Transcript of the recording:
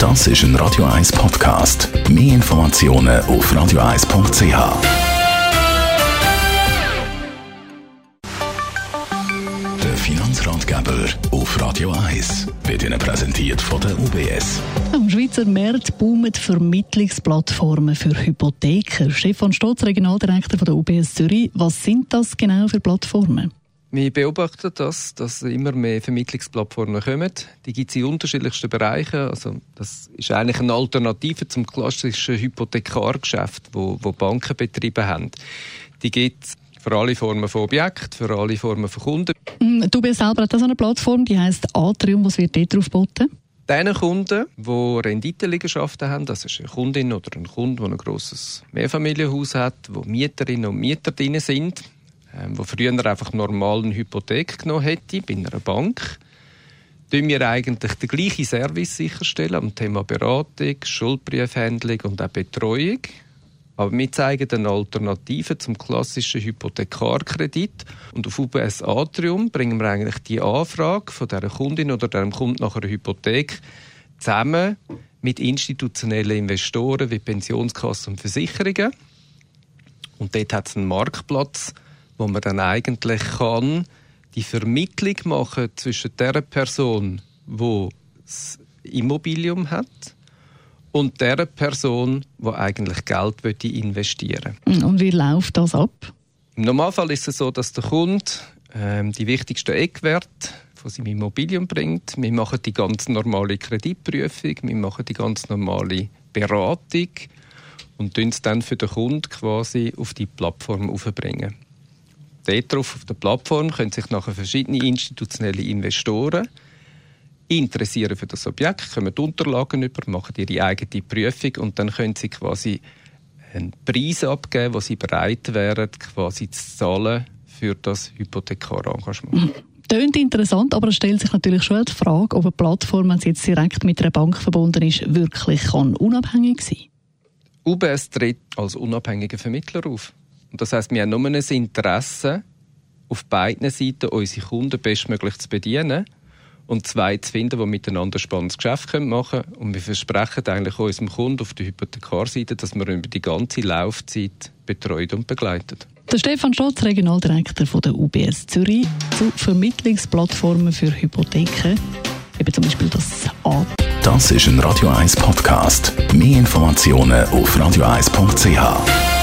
Das ist ein Radio 1 Podcast. Mehr Informationen auf radio1.ch. Der Finanzratgeber auf Radio 1 wird Ihnen präsentiert von der UBS. Am Schweizer Markt boomen Vermittlungsplattformen für Hypotheker. Stefan Stotz, Regionaldirektor von der UBS Zürich. Was sind das genau für Plattformen? Wir beobachten das, dass immer mehr Vermittlungsplattformen kommen. Die gibt es in unterschiedlichsten Bereichen. Also das ist eigentlich eine Alternative zum klassischen Hypothekargeschäft, wo, wo Banken betrieben haben. Die gibt es für alle Formen von Objekten, für alle Formen von Kunden. Mm, du bist selber hat so eine Plattform, die heißt Atrium. Was wird dort drauf geboten? Diesen Kunden, die Renditeliegenschaften haben, das ist eine Kundin oder ein Kunde, der ein grosses Mehrfamilienhaus hat, wo Mieterinnen und Mieter drin sind, ähm, wo früher einfach normal eine Hypothek genommen hätte bei einer Bank, tun wir eigentlich den gleichen Service sicherstellen am Thema Beratung, Schuldbriefhandlung und auch Betreuung. Aber wir zeigen eine Alternative zum klassischen Hypothekarkredit. Und auf UBS Atrium bringen wir eigentlich die Anfrage von der Kundin oder dem Kunden nach einer Hypothek zusammen mit institutionellen Investoren wie Pensionskassen und Versicherungen. Und dort hat es einen Marktplatz, wo man dann eigentlich kann die Vermittlung machen zwischen der Person, wo das Immobilium hat und der Person, die eigentlich Geld investieren will. Und wie läuft das ab? Im Normalfall ist es so, dass der Kunde ähm, die wichtigsten Eckwerte von seinem Immobilium bringt. Wir machen die ganz normale Kreditprüfung, wir machen die ganz normale Beratung und es dann für den Kunden quasi auf die Plattform aufbringen. Dort drauf auf der Plattform können sich nachher verschiedene institutionelle Investoren interessieren für das Objekt, kommen die Unterlagen über, machen ihre eigene Prüfung und dann können sie quasi einen Preis abgeben, wo sie bereit wären, quasi zu zahlen für das Hypothekarengagement. Tönt interessant, aber es stellt sich natürlich schon die Frage, ob eine Plattform, wenn sie jetzt direkt mit einer Bank verbunden ist, wirklich kann unabhängig sein UBS tritt als unabhängiger Vermittler auf. Und das heißt, wir haben nur ein Interesse, auf beiden Seiten unsere Kunden bestmöglich zu bedienen und zwei zu finden, die miteinander ein spannendes Geschäft machen können. Und wir versprechen eigentlich unserem Kunden auf der Hypothekarseite, dass wir über die ganze Laufzeit betreut und begleitet. Der Stefan Stotz, Regionaldirektor von der UBS Zürich, zu Vermittlungsplattformen für Hypotheken, eben zum Beispiel das A. Das ist ein Radio 1 Podcast. Mehr Informationen auf radio1.ch.